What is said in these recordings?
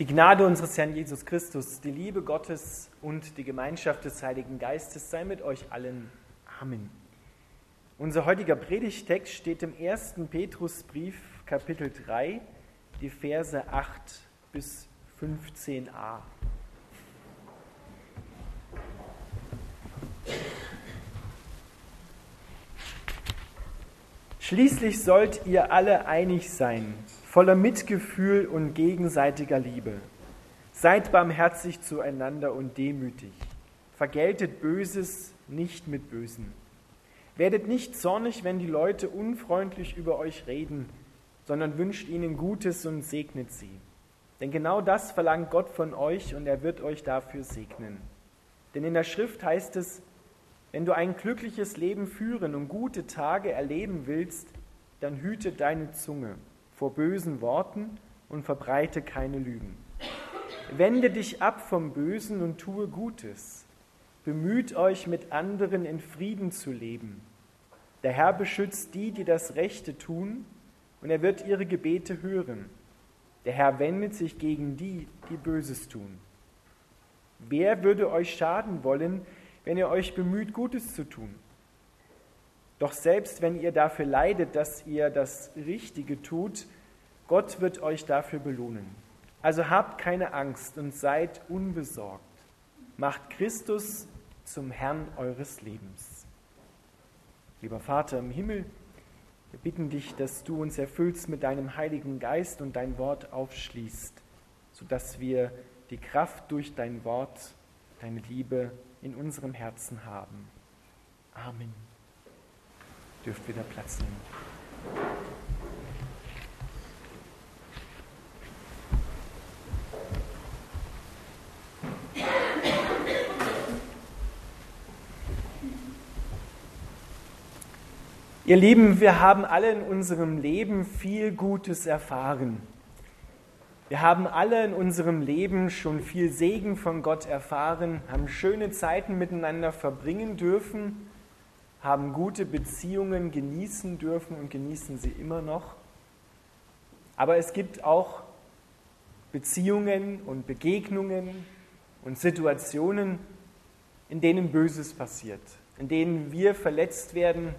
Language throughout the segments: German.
Die Gnade unseres Herrn Jesus Christus, die Liebe Gottes und die Gemeinschaft des Heiligen Geistes sei mit euch allen. Amen. Unser heutiger Predigtext steht im 1. Petrusbrief, Kapitel 3, die Verse 8 bis 15a. Schließlich sollt ihr alle einig sein, voller Mitgefühl und gegenseitiger Liebe. Seid barmherzig zueinander und demütig. Vergeltet Böses nicht mit Bösen. Werdet nicht zornig, wenn die Leute unfreundlich über euch reden, sondern wünscht ihnen Gutes und segnet sie. Denn genau das verlangt Gott von euch und er wird euch dafür segnen. Denn in der Schrift heißt es, wenn du ein glückliches Leben führen und gute Tage erleben willst, dann hüte deine Zunge vor bösen Worten und verbreite keine Lügen. Wende dich ab vom Bösen und tue Gutes. Bemüht euch, mit anderen in Frieden zu leben. Der Herr beschützt die, die das Rechte tun, und er wird ihre Gebete hören. Der Herr wendet sich gegen die, die Böses tun. Wer würde euch schaden wollen, wenn ihr euch bemüht, Gutes zu tun? Doch selbst wenn ihr dafür leidet, dass ihr das Richtige tut, Gott wird euch dafür belohnen. Also habt keine Angst und seid unbesorgt. Macht Christus zum Herrn eures Lebens. Lieber Vater im Himmel, wir bitten dich, dass du uns erfüllst mit deinem Heiligen Geist und dein Wort aufschließt, sodass wir die Kraft durch dein Wort, deine Liebe in unserem Herzen haben. Amen dürft wieder Platz nehmen. Ihr Lieben, wir haben alle in unserem Leben viel Gutes erfahren. Wir haben alle in unserem Leben schon viel Segen von Gott erfahren, haben schöne Zeiten miteinander verbringen dürfen haben gute Beziehungen genießen dürfen und genießen sie immer noch. Aber es gibt auch Beziehungen und Begegnungen und Situationen, in denen Böses passiert, in denen wir verletzt werden,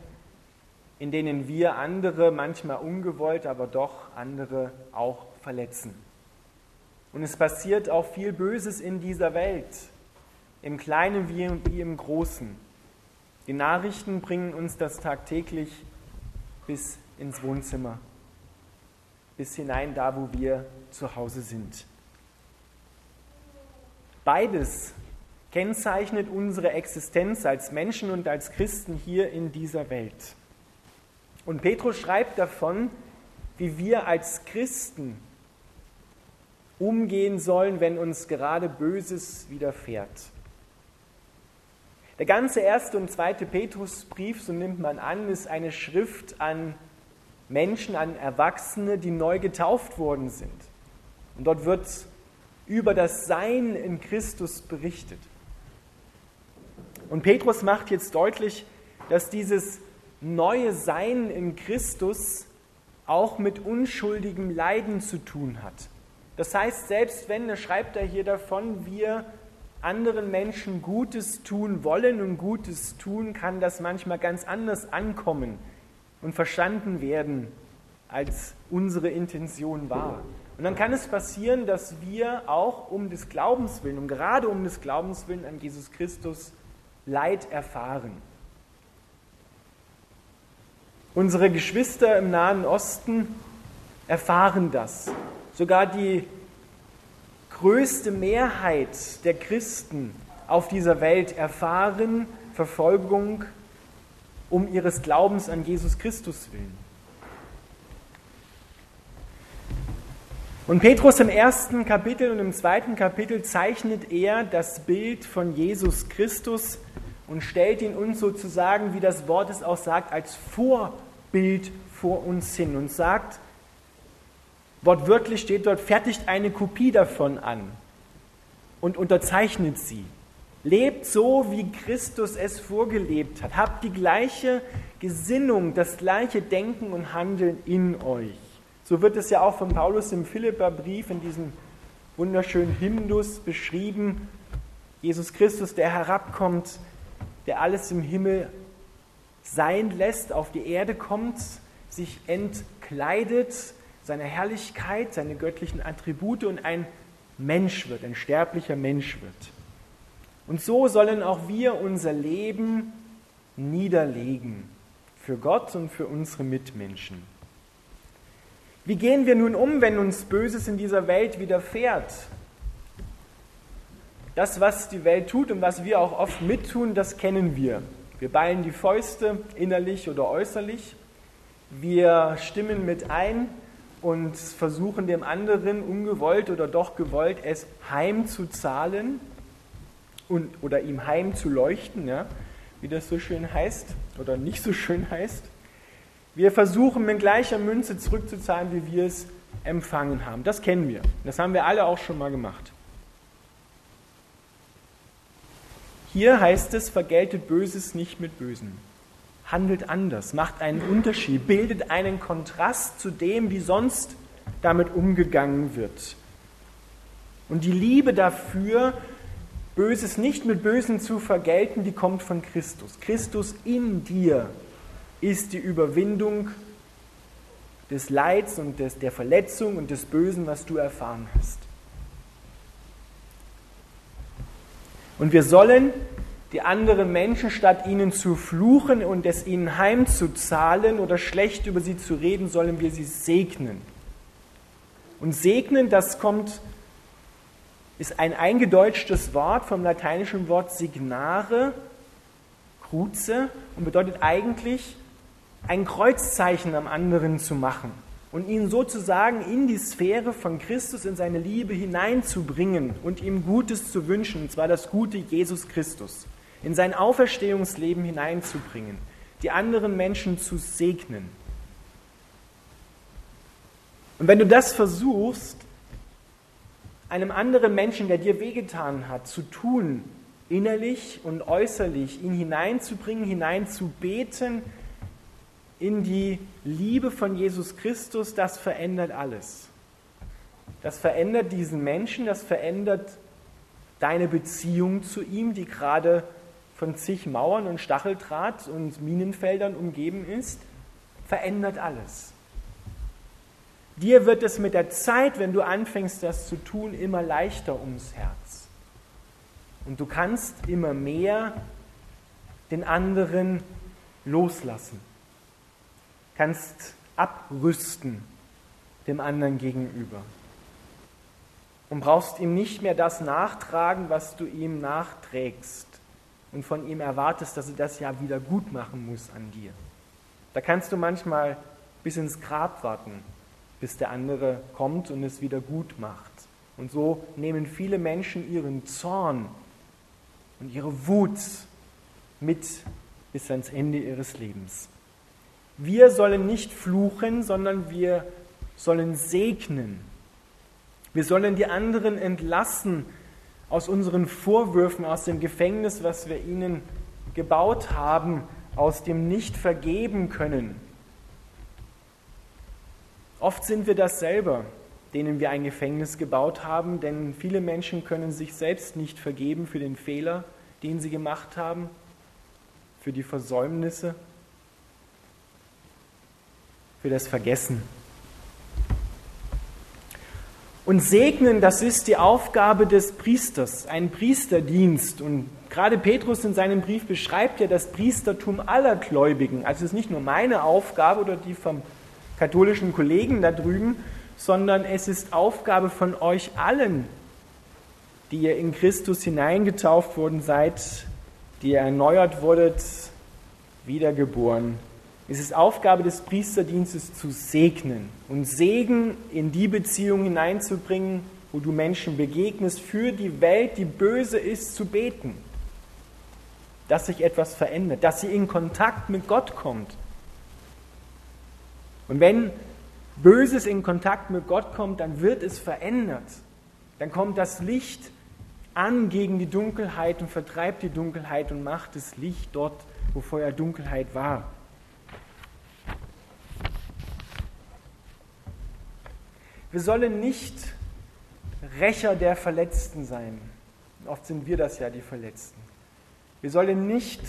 in denen wir andere manchmal ungewollt, aber doch andere auch verletzen. Und es passiert auch viel Böses in dieser Welt, im Kleinen wie im Großen. Die Nachrichten bringen uns das tagtäglich bis ins Wohnzimmer, bis hinein da, wo wir zu Hause sind. Beides kennzeichnet unsere Existenz als Menschen und als Christen hier in dieser Welt. Und Petrus schreibt davon, wie wir als Christen umgehen sollen, wenn uns gerade Böses widerfährt. Der ganze erste und zweite Petrusbrief, so nimmt man an, ist eine Schrift an Menschen, an Erwachsene, die neu getauft worden sind. Und dort wird über das Sein in Christus berichtet. Und Petrus macht jetzt deutlich, dass dieses neue Sein in Christus auch mit unschuldigem Leiden zu tun hat. Das heißt, selbst wenn, da schreibt er hier davon, wir anderen Menschen Gutes tun wollen und Gutes tun, kann das manchmal ganz anders ankommen und verstanden werden, als unsere Intention war. Und dann kann es passieren, dass wir auch um des Glaubens willen, und gerade um des Glaubens willen an Jesus Christus Leid erfahren. Unsere Geschwister im Nahen Osten erfahren das. Sogar die größte Mehrheit der Christen auf dieser Welt erfahren Verfolgung um ihres Glaubens an Jesus Christus willen. Und Petrus im ersten Kapitel und im zweiten Kapitel zeichnet er das Bild von Jesus Christus und stellt ihn uns sozusagen, wie das Wort es auch sagt, als Vorbild vor uns hin und sagt, Wortwörtlich steht dort, fertigt eine Kopie davon an und unterzeichnet sie. Lebt so, wie Christus es vorgelebt hat. Habt die gleiche Gesinnung, das gleiche Denken und Handeln in euch. So wird es ja auch von Paulus im Philipperbrief in diesem wunderschönen Hymnus beschrieben. Jesus Christus, der herabkommt, der alles im Himmel sein lässt, auf die Erde kommt, sich entkleidet, seine Herrlichkeit, seine göttlichen Attribute und ein Mensch wird, ein sterblicher Mensch wird. Und so sollen auch wir unser Leben niederlegen für Gott und für unsere Mitmenschen. Wie gehen wir nun um, wenn uns Böses in dieser Welt widerfährt? Das, was die Welt tut und was wir auch oft mittun, das kennen wir. Wir ballen die Fäuste innerlich oder äußerlich. Wir stimmen mit ein und versuchen dem anderen ungewollt oder doch gewollt es heimzuzahlen und, oder ihm heimzuleuchten, ja, wie das so schön heißt oder nicht so schön heißt. Wir versuchen mit gleicher Münze zurückzuzahlen, wie wir es empfangen haben. Das kennen wir. Das haben wir alle auch schon mal gemacht. Hier heißt es, vergeltet Böses nicht mit Bösen. Handelt anders, macht einen Unterschied, bildet einen Kontrast zu dem, wie sonst damit umgegangen wird. Und die Liebe dafür, Böses nicht mit Bösen zu vergelten, die kommt von Christus. Christus in dir ist die Überwindung des Leids und des, der Verletzung und des Bösen, was du erfahren hast. Und wir sollen die anderen Menschen, statt ihnen zu fluchen und es ihnen heimzuzahlen oder schlecht über sie zu reden, sollen wir sie segnen. Und segnen, das kommt, ist ein eingedeutschtes Wort vom lateinischen Wort signare, cruze, und bedeutet eigentlich ein Kreuzzeichen am anderen zu machen und ihn sozusagen in die Sphäre von Christus, in seine Liebe hineinzubringen und ihm Gutes zu wünschen, und zwar das gute Jesus Christus, in sein Auferstehungsleben hineinzubringen, die anderen Menschen zu segnen. Und wenn du das versuchst, einem anderen Menschen, der dir wehgetan hat, zu tun, innerlich und äußerlich, ihn hineinzubringen, hineinzubeten, in die Liebe von Jesus Christus, das verändert alles. Das verändert diesen Menschen, das verändert deine Beziehung zu ihm, die gerade von zig Mauern und Stacheldraht und Minenfeldern umgeben ist, verändert alles. Dir wird es mit der Zeit, wenn du anfängst, das zu tun, immer leichter ums Herz. Und du kannst immer mehr den anderen loslassen kannst abrüsten dem anderen gegenüber. Und brauchst ihm nicht mehr das nachtragen, was du ihm nachträgst und von ihm erwartest, dass er das ja wieder gut machen muss an dir. Da kannst du manchmal bis ins Grab warten, bis der andere kommt und es wieder gut macht. Und so nehmen viele Menschen ihren Zorn und ihre Wut mit bis ans Ende ihres Lebens. Wir sollen nicht fluchen, sondern wir sollen segnen. Wir sollen die anderen entlassen aus unseren Vorwürfen, aus dem Gefängnis, was wir ihnen gebaut haben, aus dem nicht vergeben können. Oft sind wir das selber, denen wir ein Gefängnis gebaut haben, denn viele Menschen können sich selbst nicht vergeben für den Fehler, den sie gemacht haben, für die Versäumnisse für das Vergessen. Und segnen, das ist die Aufgabe des Priesters, ein Priesterdienst. Und gerade Petrus in seinem Brief beschreibt ja das Priestertum aller Gläubigen. Also es ist nicht nur meine Aufgabe oder die vom katholischen Kollegen da drüben, sondern es ist Aufgabe von euch allen, die ihr in Christus hineingetauft worden seid, die ihr erneuert wurdet, wiedergeboren es ist Aufgabe des Priesterdienstes zu segnen und Segen in die Beziehung hineinzubringen, wo du Menschen begegnest, für die Welt, die böse ist, zu beten. Dass sich etwas verändert, dass sie in Kontakt mit Gott kommt. Und wenn Böses in Kontakt mit Gott kommt, dann wird es verändert. Dann kommt das Licht an gegen die Dunkelheit und vertreibt die Dunkelheit und macht das Licht dort, wo vorher Dunkelheit war. Wir sollen nicht Rächer der Verletzten sein. Oft sind wir das ja, die Verletzten. Wir sollen nicht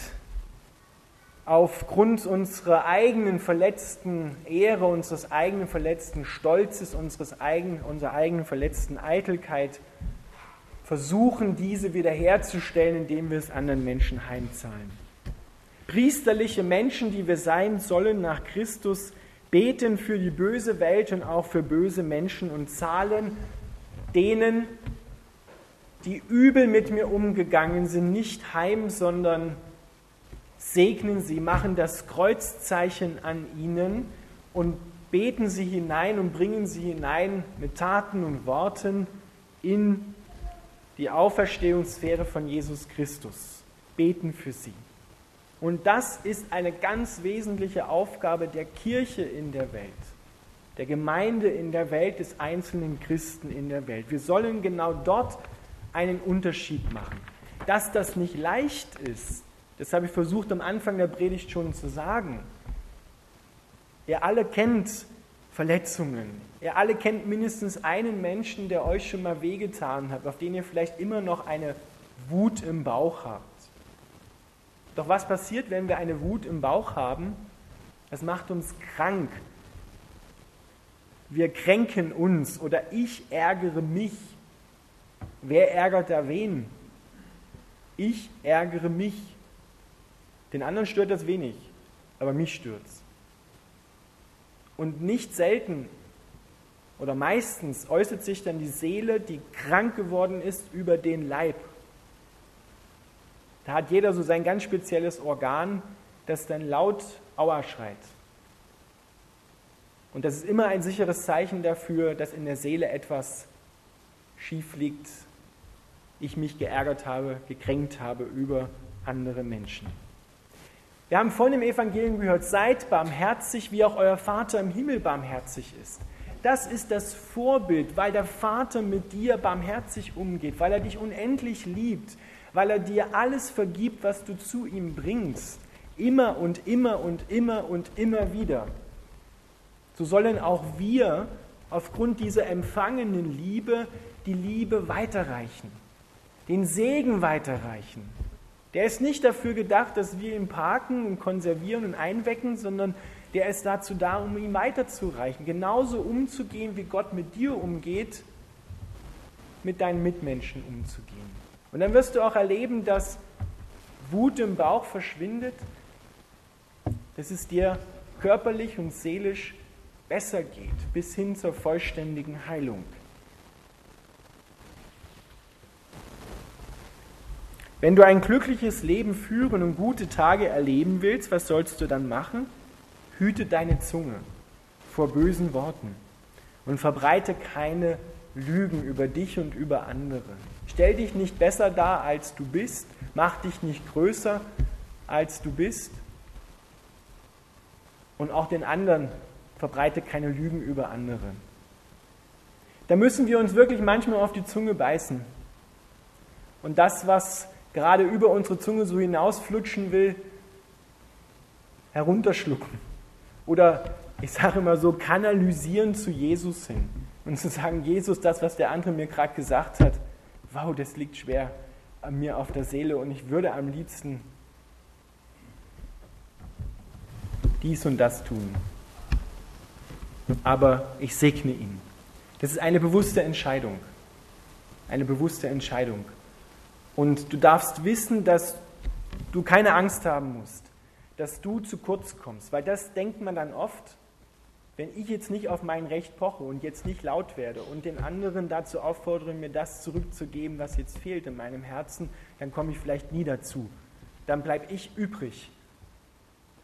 aufgrund unserer eigenen verletzten Ehre, unseres eigenen verletzten Stolzes, unseres eigenen, unserer eigenen verletzten Eitelkeit versuchen, diese wiederherzustellen, indem wir es anderen Menschen heimzahlen. Priesterliche Menschen, die wir sein sollen nach Christus, beten für die böse Welt und auch für böse Menschen und zahlen denen, die übel mit mir umgegangen sind, nicht heim, sondern segnen sie, machen das Kreuzzeichen an ihnen und beten sie hinein und bringen sie hinein mit Taten und Worten in die Auferstehungssphäre von Jesus Christus. Beten für sie. Und das ist eine ganz wesentliche Aufgabe der Kirche in der Welt, der Gemeinde in der Welt, des einzelnen Christen in der Welt. Wir sollen genau dort einen Unterschied machen. Dass das nicht leicht ist, das habe ich versucht am Anfang der Predigt schon zu sagen. Ihr alle kennt Verletzungen. Ihr alle kennt mindestens einen Menschen, der euch schon mal wehgetan hat, auf den ihr vielleicht immer noch eine Wut im Bauch habt. Doch was passiert, wenn wir eine Wut im Bauch haben? Das macht uns krank. Wir kränken uns oder ich ärgere mich. Wer ärgert da wen? Ich ärgere mich. Den anderen stört das wenig, aber mich stört's. Und nicht selten oder meistens äußert sich dann die Seele, die krank geworden ist, über den Leib. Da hat jeder so sein ganz spezielles Organ, das dann laut Aua schreit. Und das ist immer ein sicheres Zeichen dafür, dass in der Seele etwas schief liegt, ich mich geärgert habe, gekränkt habe über andere Menschen. Wir haben vorhin im Evangelium gehört, seid barmherzig, wie auch euer Vater im Himmel barmherzig ist. Das ist das Vorbild, weil der Vater mit dir barmherzig umgeht, weil er dich unendlich liebt, weil er dir alles vergibt, was du zu ihm bringst. Immer und immer und immer und immer wieder. So sollen auch wir aufgrund dieser empfangenen Liebe die Liebe weiterreichen, den Segen weiterreichen. Der ist nicht dafür gedacht, dass wir ihn parken und konservieren und einwecken, sondern der ist dazu da, um ihn weiterzureichen. Genauso umzugehen, wie Gott mit dir umgeht, mit deinen Mitmenschen umzugehen. Und dann wirst du auch erleben, dass Wut im Bauch verschwindet, dass es dir körperlich und seelisch besser geht, bis hin zur vollständigen Heilung. Wenn du ein glückliches Leben führen und gute Tage erleben willst, was sollst du dann machen? Hüte deine Zunge vor bösen Worten und verbreite keine Lügen über dich und über andere. Stell dich nicht besser dar, als du bist. Mach dich nicht größer, als du bist. Und auch den anderen verbreite keine Lügen über andere. Da müssen wir uns wirklich manchmal auf die Zunge beißen. Und das, was gerade über unsere Zunge so hinausflutschen will, herunterschlucken. Oder ich sage immer so, kanalisieren zu Jesus hin. Und zu sagen, Jesus, das, was der andere mir gerade gesagt hat, wow, das liegt schwer an mir auf der Seele und ich würde am liebsten dies und das tun. Aber ich segne ihn. Das ist eine bewusste Entscheidung. Eine bewusste Entscheidung. Und du darfst wissen, dass du keine Angst haben musst, dass du zu kurz kommst, weil das denkt man dann oft, wenn ich jetzt nicht auf mein Recht poche und jetzt nicht laut werde und den anderen dazu auffordere, mir das zurückzugeben, was jetzt fehlt in meinem Herzen, dann komme ich vielleicht nie dazu. Dann bleibe ich übrig.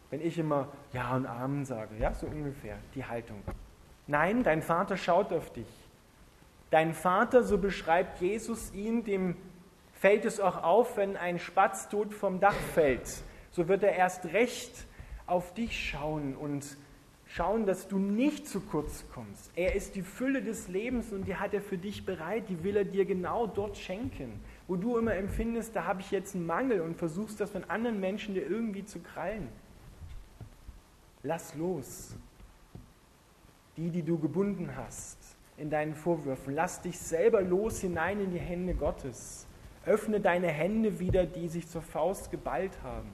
Wenn ich immer Ja und Amen sage, ja, so ungefähr, die Haltung. Nein, dein Vater schaut auf dich. Dein Vater, so beschreibt Jesus ihn, dem fällt es auch auf, wenn ein Spatz tot vom Dach fällt. So wird er erst recht auf dich schauen und schauen, dass du nicht zu kurz kommst. Er ist die Fülle des Lebens und die hat er für dich bereit, die will er dir genau dort schenken. Wo du immer empfindest, da habe ich jetzt einen Mangel und versuchst das von anderen Menschen dir irgendwie zu krallen. Lass los. Die, die du gebunden hast, in deinen Vorwürfen. Lass dich selber los hinein in die Hände Gottes. Öffne deine Hände wieder, die sich zur Faust geballt haben.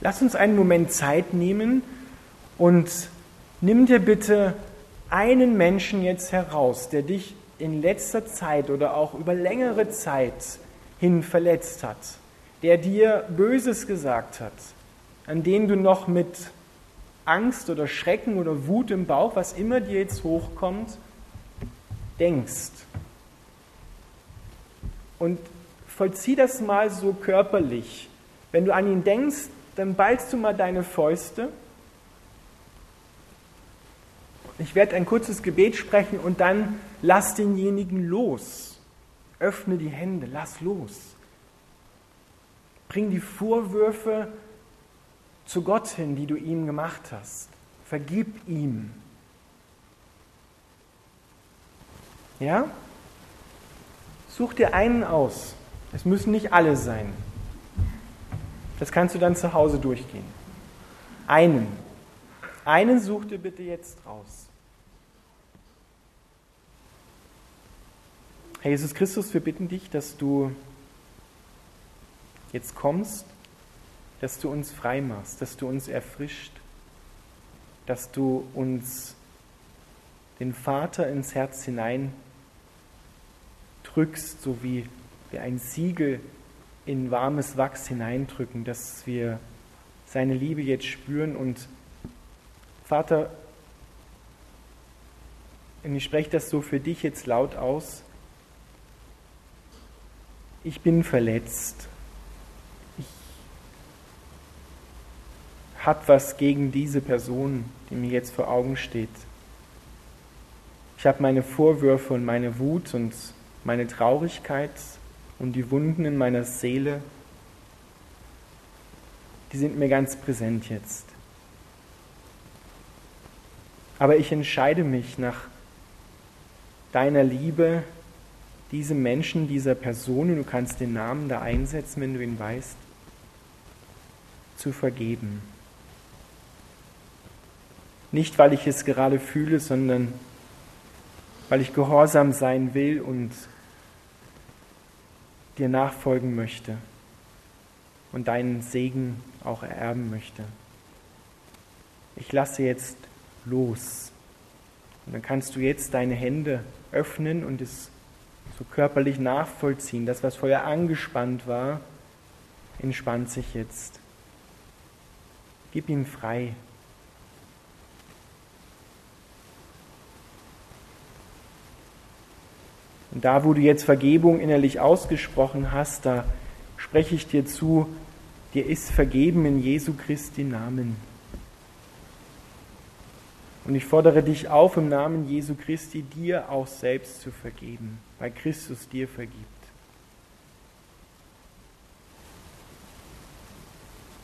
Lass uns einen Moment Zeit nehmen und nimm dir bitte einen Menschen jetzt heraus, der dich in letzter Zeit oder auch über längere Zeit hin verletzt hat, der dir Böses gesagt hat, an den du noch mit Angst oder Schrecken oder Wut im Bauch, was immer dir jetzt hochkommt, denkst. Und vollzieh das mal so körperlich. Wenn du an ihn denkst, dann ballst du mal deine Fäuste. Ich werde ein kurzes Gebet sprechen und dann lass denjenigen los. Öffne die Hände, lass los. Bring die Vorwürfe zu Gott hin, die du ihm gemacht hast. Vergib ihm. Ja? Such dir einen aus. Es müssen nicht alle sein. Das kannst du dann zu Hause durchgehen. Einen. Einen such dir bitte jetzt raus. Herr Jesus Christus, wir bitten dich, dass du jetzt kommst, dass du uns frei machst, dass du uns erfrischt, dass du uns den Vater ins Herz hinein drückst, so wie wir ein Siegel in warmes Wachs hineindrücken, dass wir seine Liebe jetzt spüren. Und Vater, ich spreche das so für dich jetzt laut aus, ich bin verletzt. Ich habe was gegen diese Person, die mir jetzt vor Augen steht. Ich habe meine Vorwürfe und meine Wut und meine Traurigkeit und die Wunden in meiner Seele, die sind mir ganz präsent jetzt. Aber ich entscheide mich nach deiner Liebe, diesem Menschen, dieser Person, und du kannst den Namen da einsetzen, wenn du ihn weißt, zu vergeben. Nicht, weil ich es gerade fühle, sondern weil ich gehorsam sein will und dir nachfolgen möchte und deinen Segen auch ererben möchte. Ich lasse jetzt los. Und dann kannst du jetzt deine Hände öffnen und es so körperlich nachvollziehen. Das, was vorher angespannt war, entspannt sich jetzt. Gib ihm frei. Und da, wo du jetzt Vergebung innerlich ausgesprochen hast, da spreche ich dir zu, dir ist vergeben in Jesu Christi Namen. Und ich fordere dich auf, im Namen Jesu Christi dir auch selbst zu vergeben, weil Christus dir vergibt.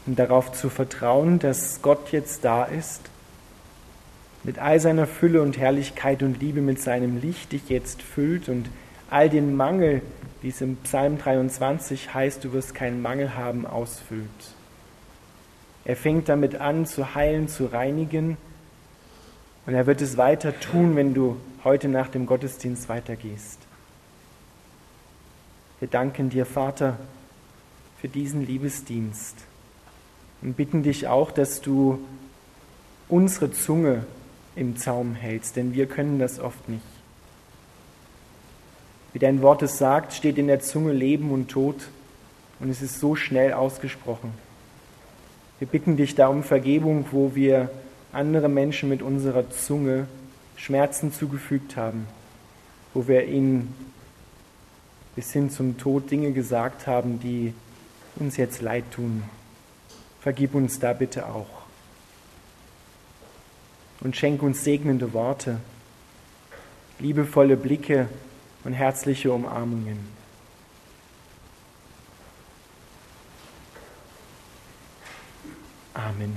Und darauf zu vertrauen, dass Gott jetzt da ist, mit all seiner Fülle und Herrlichkeit und Liebe, mit seinem Licht dich jetzt füllt und all den Mangel, wie es im Psalm 23 heißt, du wirst keinen Mangel haben, ausfüllt. Er fängt damit an, zu heilen, zu reinigen. Und er wird es weiter tun, wenn du heute nach dem Gottesdienst weitergehst. Wir danken dir, Vater, für diesen Liebesdienst und bitten dich auch, dass du unsere Zunge im Zaum hältst, denn wir können das oft nicht. Wie dein Wort es sagt, steht in der Zunge Leben und Tod und es ist so schnell ausgesprochen. Wir bitten dich da um Vergebung, wo wir andere Menschen mit unserer Zunge Schmerzen zugefügt haben, wo wir ihnen bis hin zum Tod Dinge gesagt haben, die uns jetzt leid tun. Vergib uns da bitte auch. Und schenk uns segnende Worte, liebevolle Blicke, und herzliche Umarmungen. Amen.